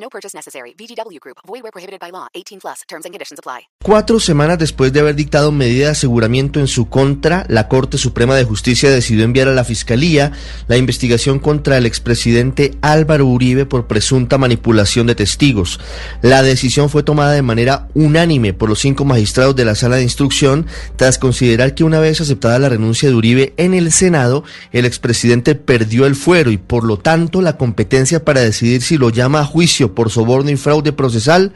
No purchase necessary. VGW Group. Void where prohibited by law. 18 plus. Terms and conditions apply. Cuatro semanas después de haber dictado medida de aseguramiento en su contra, la Corte Suprema de Justicia decidió enviar a la Fiscalía la investigación contra el expresidente Álvaro Uribe por presunta manipulación de testigos. La decisión fue tomada de manera unánime por los cinco magistrados de la Sala de Instrucción tras considerar que una vez aceptada la renuncia de Uribe en el Senado, el expresidente perdió el fuero y por lo tanto la competencia para decidir si lo llama a juicio por soborno y fraude procesal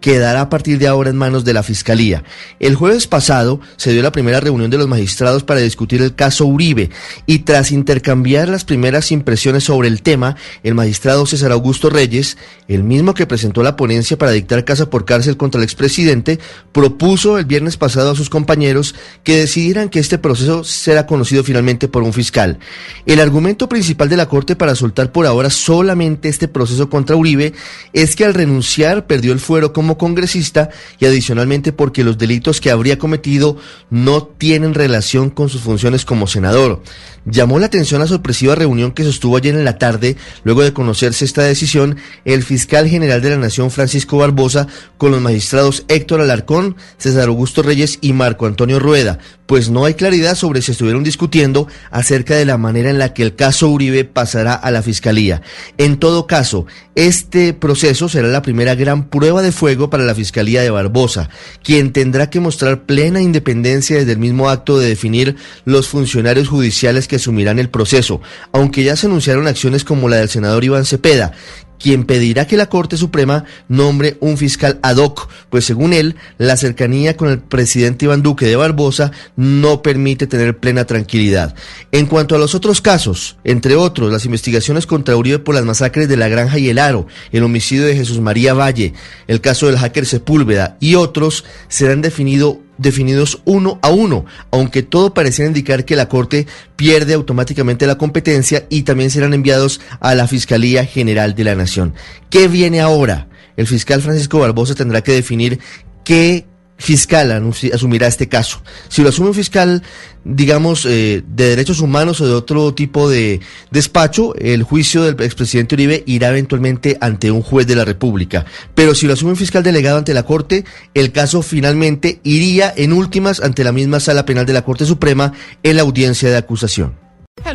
quedará a partir de ahora en manos de la Fiscalía. El jueves pasado se dio la primera reunión de los magistrados para discutir el caso Uribe y tras intercambiar las primeras impresiones sobre el tema, el magistrado César Augusto Reyes, el mismo que presentó la ponencia para dictar casa por cárcel contra el expresidente, propuso el viernes pasado a sus compañeros que decidieran que este proceso será conocido finalmente por un fiscal. El argumento principal de la Corte para soltar por ahora solamente este proceso contra Uribe es que al renunciar perdió el fuero como congresista y adicionalmente porque los delitos que habría cometido no tienen relación con sus funciones como senador. Llamó la atención la sorpresiva reunión que sostuvo ayer en la tarde, luego de conocerse esta decisión, el fiscal general de la Nación Francisco Barbosa con los magistrados Héctor Alarcón, César Augusto Reyes y Marco Antonio Rueda, pues no hay claridad sobre si estuvieron discutiendo acerca de la manera en la que el caso Uribe pasará a la fiscalía. En todo caso, este proceso será la primera gran prueba de fuego para la Fiscalía de Barbosa, quien tendrá que mostrar plena independencia desde el mismo acto de definir los funcionarios judiciales que asumirán el proceso, aunque ya se anunciaron acciones como la del senador Iván Cepeda, quien pedirá que la Corte Suprema nombre un fiscal ad hoc, pues según él, la cercanía con el presidente Iván Duque de Barbosa no permite tener plena tranquilidad. En cuanto a los otros casos, entre otros, las investigaciones contra Uribe por las masacres de La Granja y El Aro, el homicidio de Jesús María Valle, el caso del hacker Sepúlveda y otros, serán definidos definidos uno a uno, aunque todo pareciera indicar que la Corte pierde automáticamente la competencia y también serán enviados a la Fiscalía General de la Nación. ¿Qué viene ahora? El fiscal Francisco Barbosa tendrá que definir qué fiscal asumirá este caso. Si lo asume un fiscal, digamos, eh, de derechos humanos o de otro tipo de despacho, el juicio del expresidente Uribe irá eventualmente ante un juez de la República. Pero si lo asume un fiscal delegado ante la Corte, el caso finalmente iría en últimas ante la misma sala penal de la Corte Suprema en la audiencia de acusación.